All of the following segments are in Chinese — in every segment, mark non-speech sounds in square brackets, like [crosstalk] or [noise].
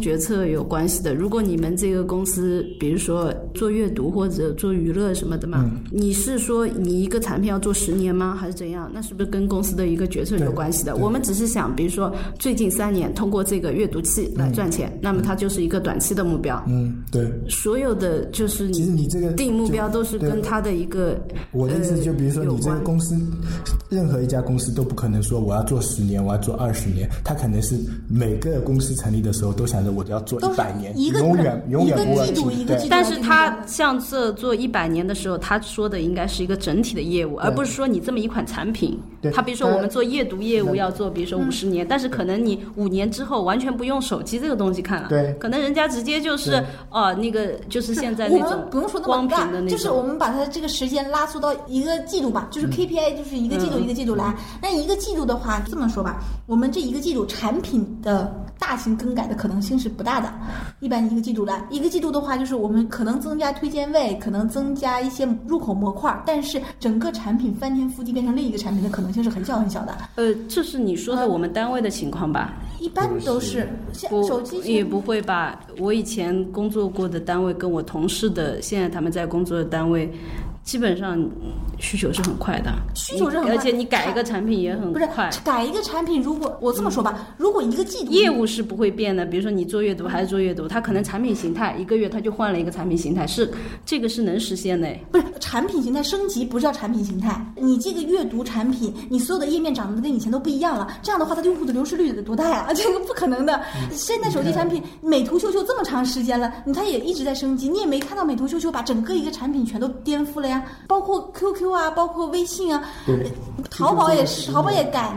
决策有关系的。如果你们这个公司，比如说做阅读或者做娱乐什么的嘛，你是说你一个产品要做十年吗？还是怎样？那是不是跟公司的一个决策有关系的？我们只是想，比如说最近三年通过这个阅读器来赚钱，那么它就是一个短期的目标。嗯，对。所有的就是其实你这个定目标都是跟它的一个我的意思就比如说你这个公司，任何一家公司都不可能说我要做十年，我要做二十年，它可能是每个公司成立的时候都想着我要做一百年，永远永远不季度一个。但是他像这做一百年的时候，他说的应该是一个整体的业务，而不是说你这么一款产品。他比如说我们做阅读业务要做，比如说五十年，但是可能你五年之后完全不用手机这个东西看了，对，可能人家直接就是哦那个就是现在那种不用说光屏的那种，就是我们把它这个时间拉缩到一个季度吧，就是 KPI 就是一个季度一个季度来。那一个季度的话，这么说吧，我们这一个季度产品的大型更改的可能性是不大的，一般一个季度来，一个季度的话，就是我们可能增加推荐位，可能增加一些入口模块，但是整个产品翻天覆地变成另一个产品的可能性是很小很小的。呃，这是你说的我们单位的情况吧？一般都是，手机也不会吧？我以前工作过的单位，跟我同事的，现在他们在工作的单位。基本上需求是很快的，需求是很快，而且你改一个产品也很快。改一个产品，如果我这么说吧，如果一个季度业务是不会变的，比如说你做阅读还是做阅读，它可能产品形态一个月它就换了一个产品形态，是这个是能实现的。不是产品形态升级不是叫产品形态，你这个阅读产品，你所有的页面长得跟以前都不一样了，这样的话它用户的流失率得多大呀？这个不可能的。现在手机产品美图秀秀这么长时间了，它也一直在升级，你也没看到美图秀秀把整个一个产品全都颠覆了呀。包括 QQ 啊，包括微信啊，淘宝也是，淘宝也改，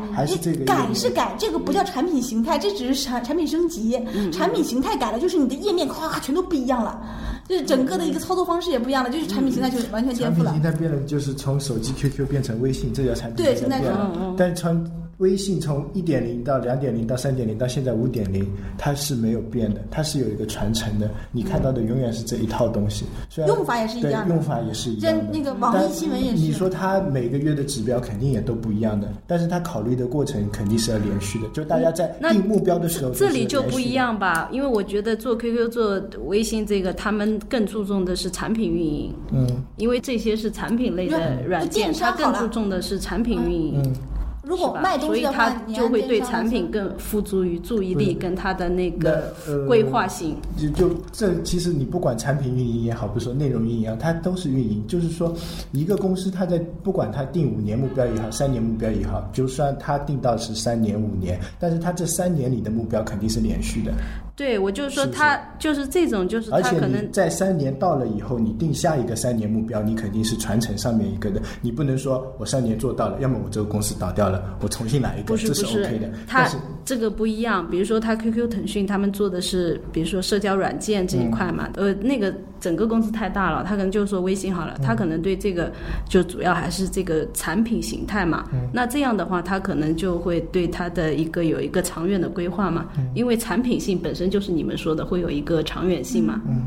改是改，这个不叫产品形态，这只是产产品升级，产品形态改了，就是你的页面咵全都不一样了，就是整个的一个操作方式也不一样了，就是产品形态就完全颠覆了。产品形态变了，就是从手机 QQ 变成微信，这叫产品形态变了，但从微信从一点零到两点零到三点零到现在五点零，它是没有变的，它是有一个传承的。你看到的永远是这一套东西，用法也是一样的，用法也是一样的。那个网易新闻也是。你说它每个月的指标肯定也都不一样的，但是它考虑的过程肯定是要连续的。就大家在定目标的时候，这里就不一样吧？因为我觉得做 QQ、做微信这个，他们更注重的是产品运营。嗯。因为这些是产品类的软件，它更注重的是产品运营。嗯。如果卖东西的话，就会对产品更付诸于注意力，跟他的那个规划性。就就这，其实你不管产品运营也好，不说内容运营也好，它都是运营。就是说，一个公司它在不管它定五年目标也好，三年目标也好，就算它定到是三年五年，但是它这三年里的目标肯定是连续的。对，我就是说，他就是这种，就是他可能在三年到了以后，你定下一个三年目标，你肯定是传承上面一个的，你不能说我三年做到了，要么我这个公司倒掉了，我重新来一个，这是 OK 的。他这个不一样，比如说他 QQ、腾讯他们做的是，比如说社交软件这一块嘛，呃，那个整个公司太大了，他可能就说微信好了，他可能对这个就主要还是这个产品形态嘛。那这样的话，他可能就会对他的一个有一个长远的规划嘛，因为产品性本身。就是你们说的会有一个长远性嘛？嗯，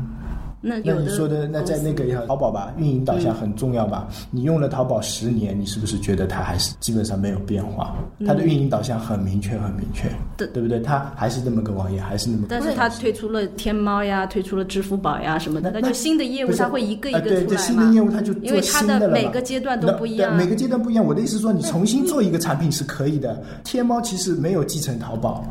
那那你说的那在那个淘宝吧，运营导向很重要吧？你用了淘宝十年，你是不是觉得它还是基本上没有变化？它的运营导向很明确，很明确，对对不对？它还是那么个网页，还是那么。但是它推出了天猫呀，推出了支付宝呀什么的，那就新的业务它会一个一个出来嘛？新的业务它就因为它的每个阶段都不一样，每个阶段不一样。我的意思说，你重新做一个产品是可以的。天猫其实没有继承淘宝。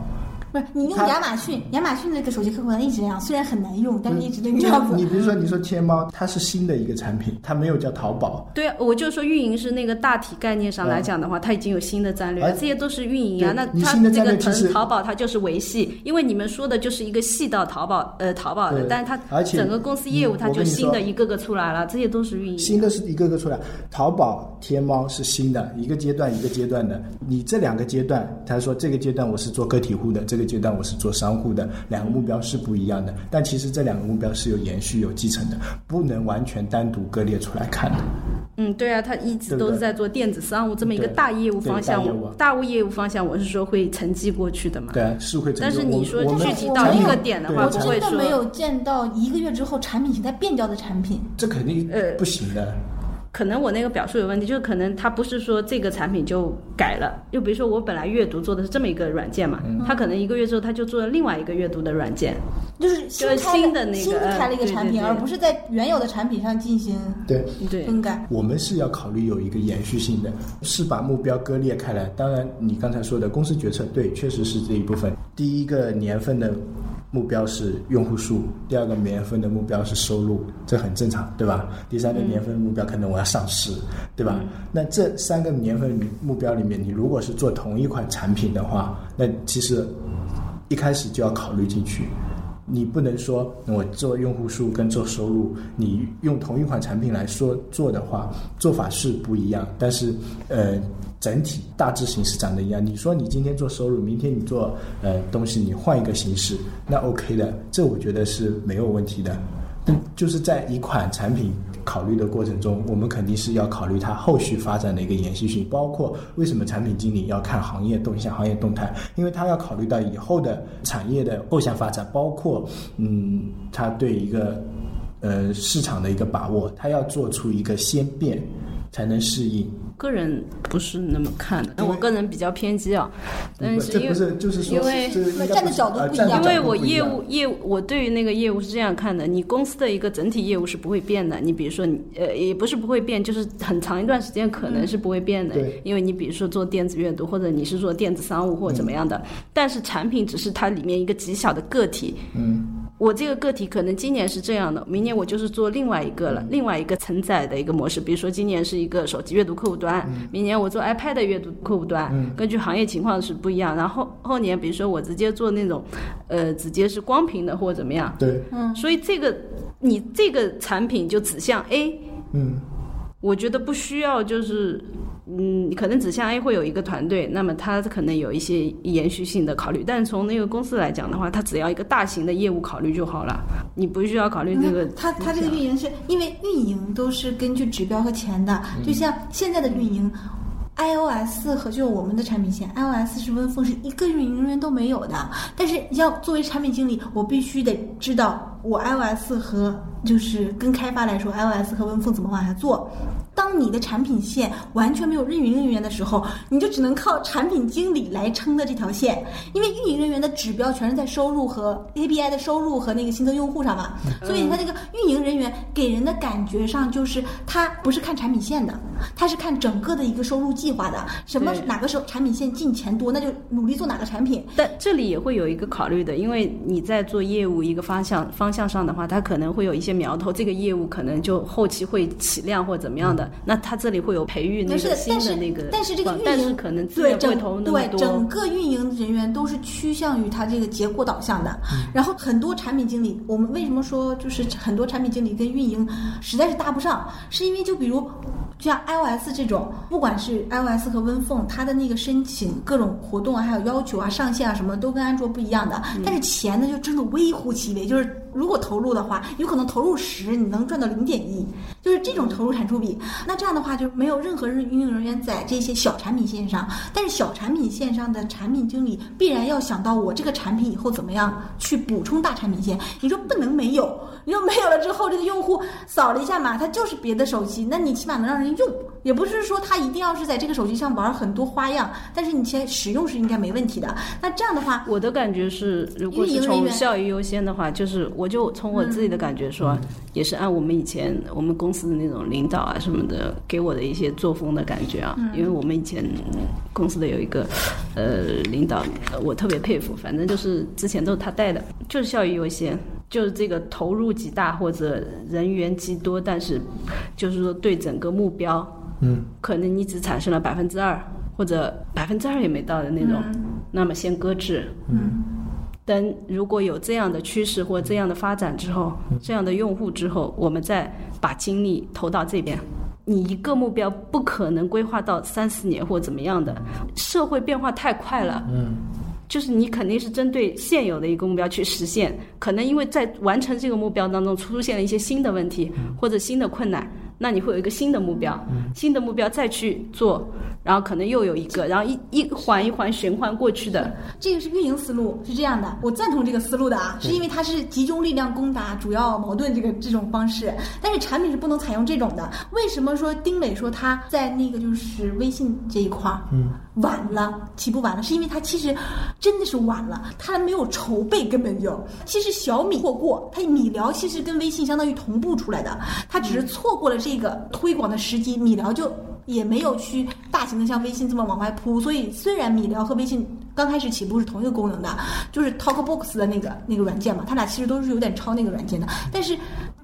不是你用亚马逊，亚马逊那个手机客户端一直这样，虽然很难用，但是一直这个样子。你比如说，你说天猫，它是新的一个产品，它没有叫淘宝。对啊，我就说运营是那个大体概念上来讲的话，它已经有新的战略，这些都是运营啊。那它这个腾淘宝它就是维系，因为你们说的就是一个细到淘宝呃淘宝的，但是它整个公司业务它就新的一个个出来了，这些都是运营。新的是一个个出来，淘宝、天猫是新的，一个阶段一个阶段的。你这两个阶段，他说这个阶段我是做个体户的，这个阶段我是做。商户的两个目标是不一样的，但其实这两个目标是有延续、有继承的，不能完全单独割裂出来看的。嗯，对啊，他一直都是在做电子商务这么一个大业务方向，大物业务方向，我是说会承继过去的嘛？对，是会。但是你说具体到一个点的话，我真的没有见到一个月之后产品形态变掉的产品，这肯定呃不行的。可能我那个表述有问题，就是可能它不是说这个产品就改了，就比如说我本来阅读做的是这么一个软件嘛，它可能一个月之后它就做了另外一个阅读的软件，就是新的那个新开了一个产品，对对而不是在原有的产品上进行对。对，更改。我们是要考虑有一个延续性的，是把目标割裂开来。当然，你刚才说的公司决策，对，确实是这一部分。第一个年份的目标是用户数，第二个年份的目标是收入，这很正常，对吧？第三个年份目标可能我要上市，对吧？那这三个年份目标里面，你如果是做同一款产品的话，那其实一开始就要考虑进去。你不能说我做用户数跟做收入，你用同一款产品来说做的话，做法是不一样，但是呃整体大致形式长得一样。你说你今天做收入，明天你做呃东西，你换一个形式，那 OK 的，这我觉得是没有问题的。就是在一款产品考虑的过程中，我们肯定是要考虑它后续发展的一个延续性，包括为什么产品经理要看行业动向、行业动态，因为他要考虑到以后的产业的后向发展，包括嗯，他对一个呃市场的一个把握，他要做出一个先变，才能适应。个人不是那么看的，但我个人比较偏激啊，但是因为不这不是就是说，因为站的角度不一样因为我业务业务，我对于那个业务是这样看的：你公司的一个整体业务是不会变的。你比如说你，呃，也不是不会变，就是很长一段时间可能是不会变的。对因为你比如说做电子阅读，或者你是做电子商务或者怎么样的，但是产品只是它里面一个极小的个体。嗯，我这个个体可能今年是这样的，明年我就是做另外一个了，另外一个承载的一个模式。比如说今年是一个手机阅读客户端，明年我做 iPad 的阅读客户端，根据行业情况是不一样。然后后年比如说我直接做那种，呃，直接是光屏的或者怎么样。对，嗯所以这个你这个产品就指向 A，嗯。我觉得不需要，就是，嗯，可能指向 A 会有一个团队，那么它可能有一些延续性的考虑，但是从那个公司来讲的话，它只要一个大型的业务考虑就好了，你不需要考虑这个嗯。它它这个运营是因为运营都是根据指标和钱的，就像现在的运营。iOS 和就我们的产品线，iOS 是温凤是一个运营人员都没有的。但是要作为产品经理，我必须得知道我 iOS 和就是跟开发来说，iOS 和温凤怎么往下做。当你的产品线完全没有运营人员的时候，你就只能靠产品经理来撑的这条线，因为运营人员的指标全是在收入和 API 的收入和那个新增用户上嘛，所以他这个运营人员给人的感觉上就是他不是看产品线的，他是看整个的一个收入计划的，什么哪个时候产品线进钱多，那就努力做哪个产品。但这里也会有一个考虑的，因为你在做业务一个方向方向上的话，它可能会有一些苗头，这个业务可能就后期会起量或怎么样的，那它这里会有培育那个新的那个，但是这个运营，但是可能资对会对整。个运营人员都是趋向于它这个结果导向的。嗯然后很多产品经理，我们为什么说就是很多产品经理跟运营实在是搭不上，是因为就比如。像 iOS 这种，不管是 iOS 和 WinPhone，它的那个申请各种活动啊，还有要求啊、上线啊什么，都跟安卓不一样的。嗯但是钱呢，就真的微乎其微，就是如果投入的话，有可能投入十，你能赚到零点一，就是这种投入产出比。那这样的话，就没有任何人运营人员在这些小产品线上，但是小产品线上的产品经理必然要想到我这个产品以后怎么样去补充大产品线。你说不能没有，你说没有了之后，这个用户扫了一下码，他就是别的手机，那你起码能让人用，也不是说他一定要是在这个手机上玩很多花样，但是你先使用是应该没问题的。那这样的话，我的感觉是，如果是从效益优先的话，就是我就从我自己的感觉说，也是按我们以前我们公司的那种领导啊什么的给我的一些作风的感觉啊，因为我们以前公司的有一个呃领导，呃我特别佩服，反正就是之前都是他带的，就是效益优先。就是这个投入极大或者人员极多，但是就是说对整个目标，嗯，可能你只产生了百分之二或者百分之二也没到的那种，那么先搁置。嗯，等如果有这样的趋势或这样的发展之后，这样的用户之后，我们再把精力投到这边。你一个目标不可能规划到三四年或怎么样的，社会变化太快了。嗯，就是你肯定是针对现有的一个目标去实现，可能因为在完成这个目标当中出现了一些新的问题或者新的困难，那你会有一个新的目标，新的目标再去做然后可能又有一个，然后一一环一环循环过去的。这个是运营思路，是这样的，我赞同这个思路的啊，是因为它是集中力量攻打主要矛盾这个这种方式，但是产品是不能采用这种的。为什么说丁磊说他在那个就是微信这一块儿，嗯，晚了，起步晚了，是因为他其实真的是晚了，他还没有筹备，根本就其实小米错过，它米聊其实跟微信相当于同步出来的，它只是错过了这个推广的时机，米聊就。也没有去大型的像微信这么往外铺，所以虽然米聊和微信刚开始起步是同一个功能的，就是 TalkBox 的那个那个软件嘛，它俩其实都是有点抄那个软件的，但是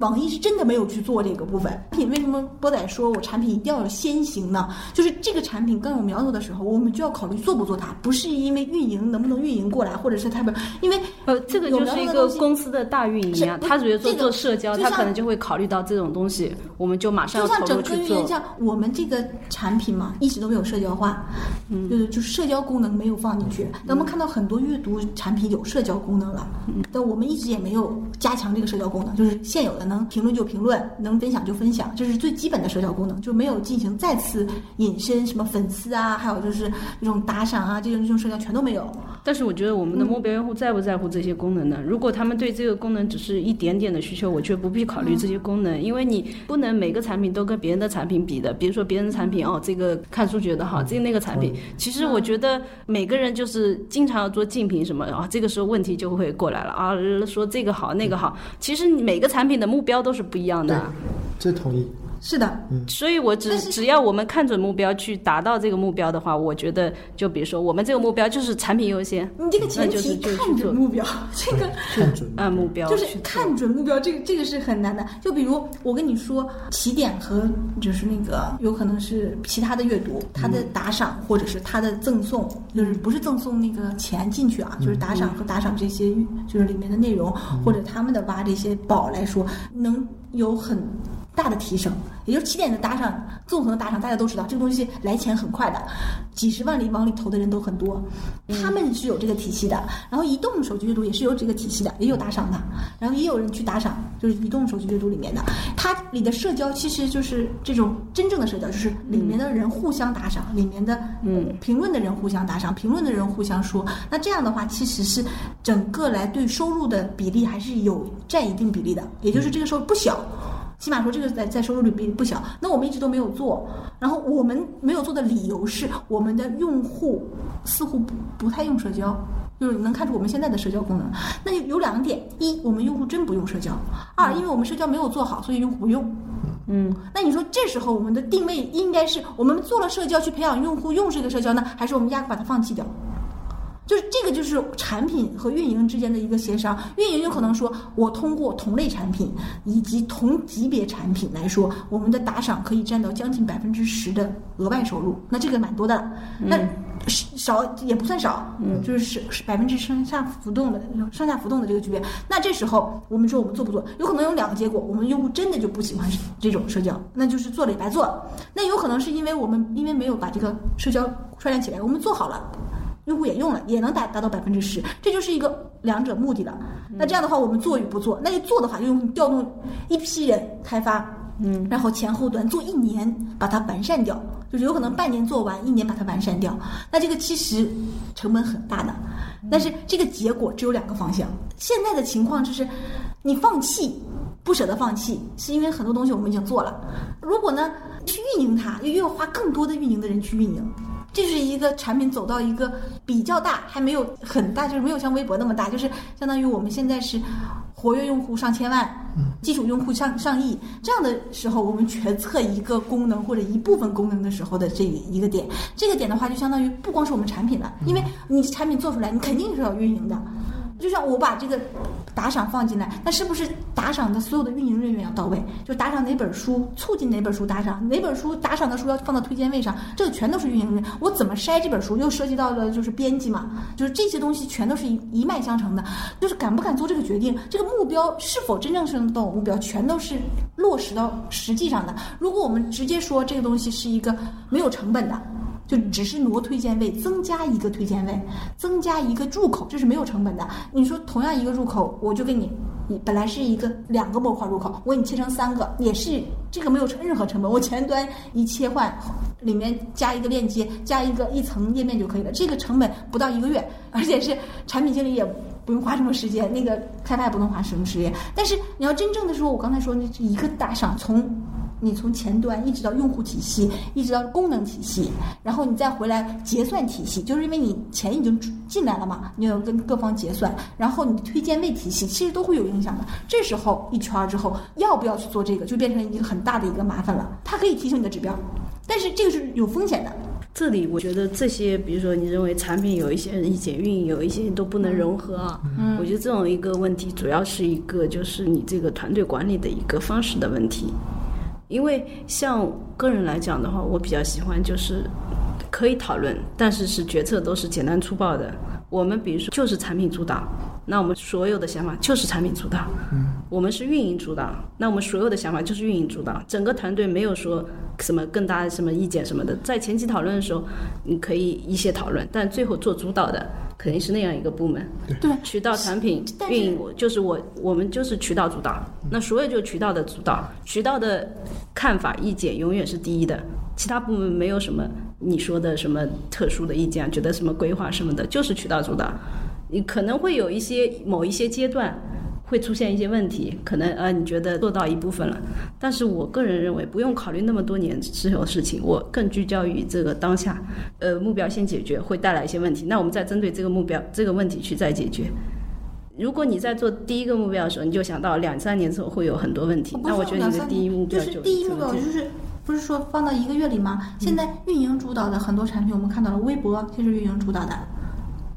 网易是真的没有去做这个部分。品为什么波仔说我产品一定要有先行呢？就是这个产品更有苗头的时候，我们就要考虑做不做它，不是因为运营能不能运营过来，或者是他们因为呃这个就是一个公司的大运营啊，他觉得做做社交，他可能就会考虑到这种东西，我们就马上要投入去做。像我们这个。产品嘛，一直都没有社交化，嗯，就是就是社交功能没有放进去。那我们看到很多阅读产品有社交功能了，但我们一直也没有加强这个社交功能，就是现有的能评论就评论，能分享就分享，这是最基本的社交功能，就没有进行再次隐身什么粉丝啊，还有就是那种打赏啊，这种这种社交全都没有。但是我觉得我们的目标用户在不在乎这些功能呢？如果他们对这个功能只是一点点的需求，我却不必考虑这些功能，因为你不能每个产品都跟别人的产品比的。比如说别人的产品哦，这个看书觉得好，这个那个产品，其实我觉得每个人就是经常要做竞品什么，然后这个时候问题就会过来了啊，说这个好那个好，其实每个产品的目标都是不一样的。这同意。是的，所以我只只要我们看准目标去达到这个目标的话，我觉得就比如说我们这个目标就是产品优先，你这个前提看准目标，这个看准按目标就是看准目标，这个这个是很难的。就比如我跟你说，起点和就是那个有可能是其他的阅读，他的打赏或者是他的赠送，就是不是赠送那个钱进去啊，就是打赏和打赏这些就是里面的内容或者他们的挖这些宝来说，能有很。大的提升，也就是起点的打赏，纵横的打赏，大家都知道这个东西来钱很快的，几十万里往里投的人都很多，他们是有这个体系的。然后移动手机阅读也是有这个体系的，也有打赏的，然后也有人去打赏，就是移动手机阅读里面的，它里的社交其实就是这种真正的社交，就是里面的人互相打赏，里面的嗯评论的人互相打赏，评论的人互相说，那这样的话其实是整个来对收入的比例还是有占一定比例的，也就是这个收入不小。起码说这个在在收入率比不小，那我们一直都没有做，然后我们没有做的理由是我们的用户似乎不不太用社交，就是能看出我们现在的社交功能。那有两点：一，我们用户真不用社交；二，因为我们社交没有做好，所以用户不用。嗯，那你说这时候我们的定位应该是我们做了社交去培养用户用这个社交呢，还是我们压根把它放弃掉？就是这个，就是产品和运营之间的一个协商。运营有可能说，我通过同类产品以及同级别产品来说，我们的打赏可以占到将近百分之十的额外收入。那这个蛮多的，那少也不算少，嗯，就是是百分之上下浮动的上下浮动的这个区别。那这时候我们说我们做不做？有可能有两个结果：我们用户真的就不喜欢这种社交，那就是做了也白做。那有可能是因为我们因为没有把这个社交串联起来，我们做好了。用户也用了，也能达达到百分之十，这就是一个两者目的的。那这样的话，我们做与不做，那就做的话，就用调动一批人开发，嗯，然后前后端做一年，把它完善掉，就是有可能半年做完，一年把它完善掉。那这个其实成本很大的，但是这个结果只有两个方向。现在的情况就是，你放弃不舍得放弃，是因为很多东西我们已经做了。如果呢去运营它，又要花更多的运营的人去运营。这是一个产品走到一个比较大，还没有很大，就是没有像微博那么大，就是相当于我们现在是活跃用户上千万，基础用户上上亿这样的时候，我们决策一个功能或者一部分功能的时候的这一个点，这个点的话，就相当于不光是我们产品了，因为你产品做出来，你肯定是要运营的。就像我把这个打赏放进来，那是不是打赏的所有的运营人员要到位？就打赏哪本书，促进哪本书打赏，哪本书打赏的书要放到推荐位上，这个全都是运营人员。我怎么筛这本书，又涉及到了就是编辑嘛，就是这些东西全都是一一脉相承的。就是敢不敢做这个决定，这个目标是否真正是能到目标，全都是落实到实际上的。如果我们直接说这个东西是一个没有成本的。就只是挪推荐位，增加一个推荐位，增加一个入口，这是没有成本的。你说同样一个入口，我就给你，你本来是一个两个模块入口，我给你切成三个，也是这个没有任何成本。我前端一切换，里面加一个链接，加一个一层页面就可以了，这个成本不到一个月，而且是产品经理也不用花什么时间，那个开发也不能花什么时间。但是你要真正的说，我刚才说那一个大赏从。你从前端一直到用户体系，一直到功能体系，然后你再回来结算体系，就是因为你钱已经进来了嘛，你要跟各方结算，然后你推荐位体系其实都会有影响的。这时候一圈儿之后，要不要去做这个，就变成一个很大的一个麻烦了。它可以提升你的指标，但是这个是有风险的。这里我觉得这些，比如说你认为产品有一些意见，运营有一些都不能融合啊。嗯，我觉得这种一个问题，主要是一个就是你这个团队管理的一个方式的问题。因为像个人来讲的话，我比较喜欢就是可以讨论，但是是决策都是简单粗暴的。我们比如说就是产品主导，那我们所有的想法就是产品主导。嗯，我们是运营主导，那我们所有的想法就是运营主导。整个团队没有说什么更大的什么意见什么的。在前期讨论的时候，你可以一些讨论，但最后做主导的。肯定是那样一个部门，对渠道产品运营，就是我我们就是渠道主导，那所有就是渠道的主导，渠道的看法意见永远是第一的，其他部门没有什么你说的什么特殊的意见，觉得什么规划什么的，就是渠道主导，你可能会有一些某一些阶段。会出现一些问题，可能呃，你觉得做到一部分了，但是我个人认为不用考虑那么多年之后的事情，我更聚焦于这个当下，呃，目标先解决会带来一些问题，那我们再针对这个目标这个问题去再解决。如果你在做第一个目标的时候，你就想到两三年之后会有很多问题，那我觉得你的第一目标就是第一目标就是不是说放到一个月里吗？现在运营主导的很多产品，我们看到了微博就是运营主导的。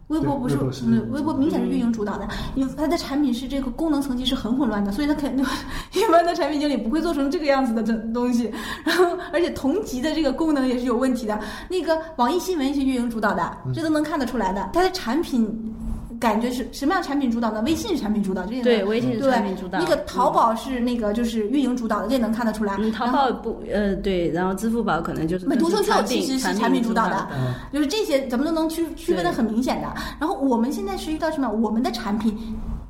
微博不是，嗯，微博明显是运营主导的，因为它的产品是这个功能层级是很混乱的，所以它肯定 [laughs] 一般的产品经理不会做成这个样子的这东西。然后，而且同级的这个功能也是有问题的。那个网易新闻是运营主导的，这都能看得出来的，它的产品。感觉是什么样产品主导呢？微信是产品主导，这个对，微信是产品主导。那个淘宝是那个就是运营主导的，这也能看得出来。嗯，淘宝不呃对，然后支付宝可能就是。美图秀秀其实是产品主导的，就是这些咱们都能区区分的很明显的。然后我们现在是遇到什么？我们的产品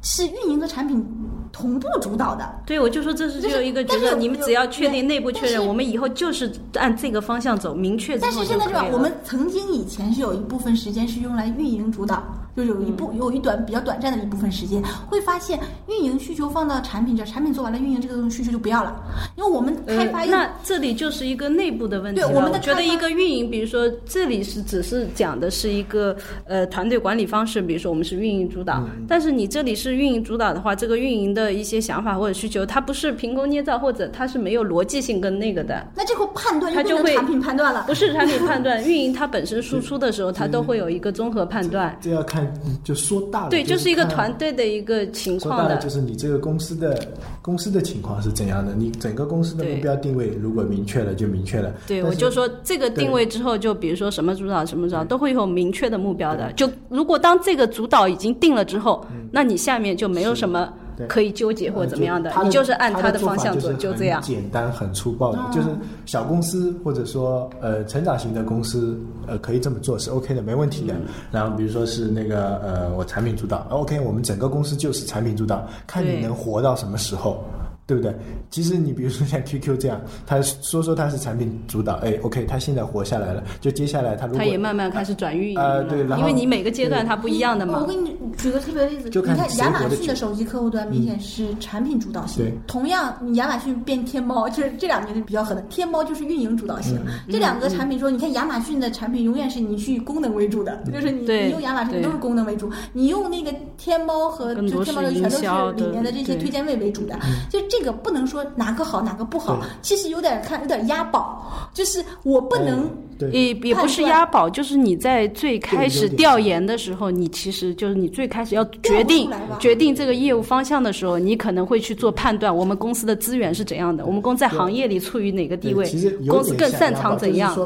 是运营和产品同步主导的。对，我就说这是只有一个觉得你们只要确定内部确认，我们以后就是按这个方向走，明确。但是现在是吧？我们曾经以前是有一部分时间是用来运营主导。就有一部有一短比较短暂的一部分时间，会发现运营需求放到产品这，产品做完了，运营这个东西需求就不要了，因为我们开发。那这里就是一个内部的问题对。我们的觉得一个运营，比如说这里是只是讲的是一个呃团队管理方式，比如说我们是运营主导，但是你这里是运营主导的话，这个运营的一些想法或者需求，它不是凭空捏造，或者它是没有逻辑性跟那个的。那这个判断它就会产品判断了，不是产品判断，运营它本身输出的时候，它都会有一个综合判断。这要看就说大。对，就是一个团队的一个情况的，就是你这个公司的公司的情况是怎样的？你整个公司的目标定位如果明确了，就明确了。对，我就说这个定位之后，就比如说什么主导什么主导，都会有明确的目标的。就如果当这个主导已经定了之后，那你下面就没有什么。可以纠结或怎么样的，你就是按他的方向做，就这样。简单很粗暴的，就是小公司或者说呃成长型的公司，呃可以这么做是 OK 的，没问题的。然后比如说是那个呃我产品主导，OK，我们整个公司就是产品主导，看你能活到什么时候。对不对？其实你比如说像 QQ 这样，他说说他是产品主导，哎，OK，他现在活下来了，就接下来他如果他也慢慢开始转运营了，对，因为你每个阶段它不一样的嘛。我给你举个特别例子，你看亚马逊的手机客户端明显是产品主导型，同样你亚马逊变天猫，[laughs] 就是这两年是比较狠的，天猫就是运营主导型。这两个产品说，你看亚马逊的产品永远是你去功能为主的，[laughs] 就是你你用亚马逊都是功能为主，你用那个天猫和就天猫的全都是里面的这些推荐位为主的，就这个不能说。哪个好哪个不好，其实有点看有点押宝，就是我不能。也也不是押宝，就是你在最开始调研的时候，你其实就是你最开始要决定决定这个业务方向的时候，你可能会去做判断，我们公司的资源是怎样的，我们公司在行业里处于哪个地位，公司更擅长怎样，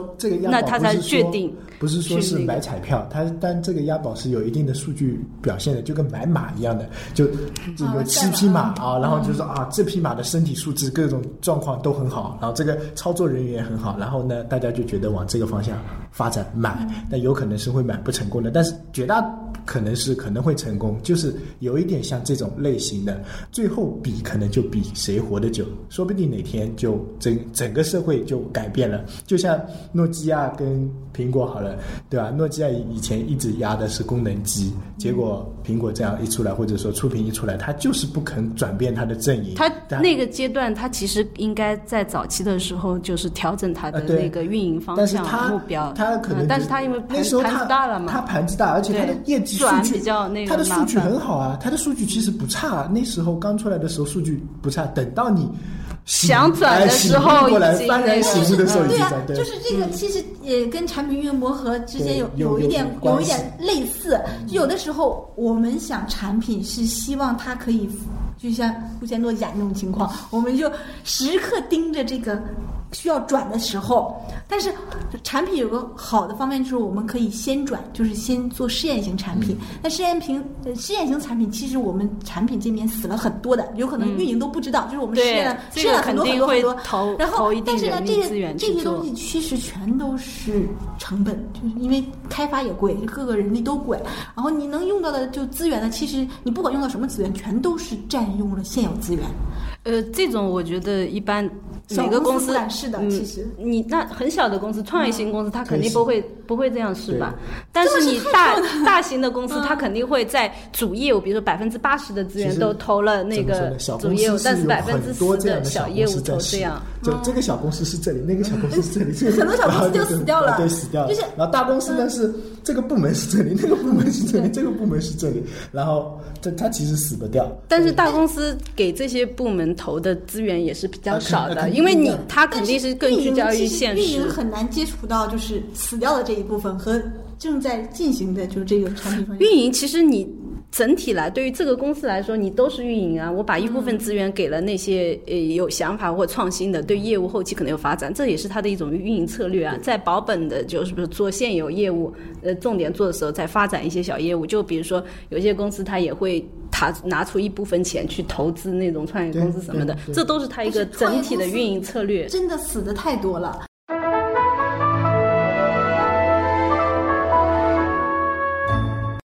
那他才决定。不是说是买彩票，它但这个押宝是有一定的数据表现的，就跟买马一样的，就有七匹马啊，然后就说啊这匹马的身体素质各种状况都很好，然后这个操作人员也很好，然后呢大家就觉得往这。这个方向发展买，那有可能是会买不成功的。但是绝大可能是可能会成功，就是有一点像这种类型的，最后比可能就比谁活得久，说不定哪天就整整个社会就改变了。就像诺基亚跟苹果好了，对吧？诺基亚以前一直压的是功能机，结果苹果这样一出来，或者说触屏一出来，它就是不肯转变它的阵营。它那个阶段，它其实应该在早期的时候就是调整它的那个运营方向目标。它可能，但是它因为盘子大了嘛，它盘子大，而且它的业绩数据比较那个，它的数据很好啊，它的数据其实不差。啊那时候刚出来的时候数据不差，等到你。想转的时候已经翻然醒悟的时候，对啊，就是这个，其实也跟产品运营磨合之间有有一点有一点类似。有的时候我们想产品是希望它可以，就像布先诺讲那种情况，我们就时刻盯着这个。需要转的时候，但是产品有个好的方面就是我们可以先转，就是先做试验型产品。那试验型试验型产品，其实我们产品这边死了很多的，有可能运营都不知道，就是我们试验了试验了很多很多很多。然后，但是呢，这些这些东西其实全都是成本，就是因为开发也贵，各个人力都贵。然后你能用到的就资源呢，其实你不管用到什么资源，全都是占用了现有资源。呃，这种我觉得一般。每个公司是的，其实。你那很小的公司，创业型公司，它肯定不会不会这样是吧？但是你大大型的公司，它肯定会在主业务，比如说百分之八十的资源都投了那个主业务，但是百分之十的小业务投这样。就这个小公司是这里，那个小公司是这里，[laughs] 很多小公司就 [laughs] 死掉了，对，死掉了。就是然后大公司呢是这个部门是这里，[laughs] 那个部门是这里，这个部门是这里，然后这他其实死不掉。但是大公司给这些部门投的资源也是比较少的，因为你他肯定是更聚焦于现实。运营很难接触到就是死掉的这一部分和正在进行的就是这个产品。运营其实你。整体来，对于这个公司来说，你都是运营啊。我把一部分资源给了那些呃有想法或创新的，对业务后期可能有发展，这也是它的一种运营策略啊。在保本的，就是不是做现有业务，呃，重点做的时候再发展一些小业务。就比如说，有些公司它也会他拿出一部分钱去投资那种创业公司什么的，这都是它一个整体的运营策略。真的死的太多了。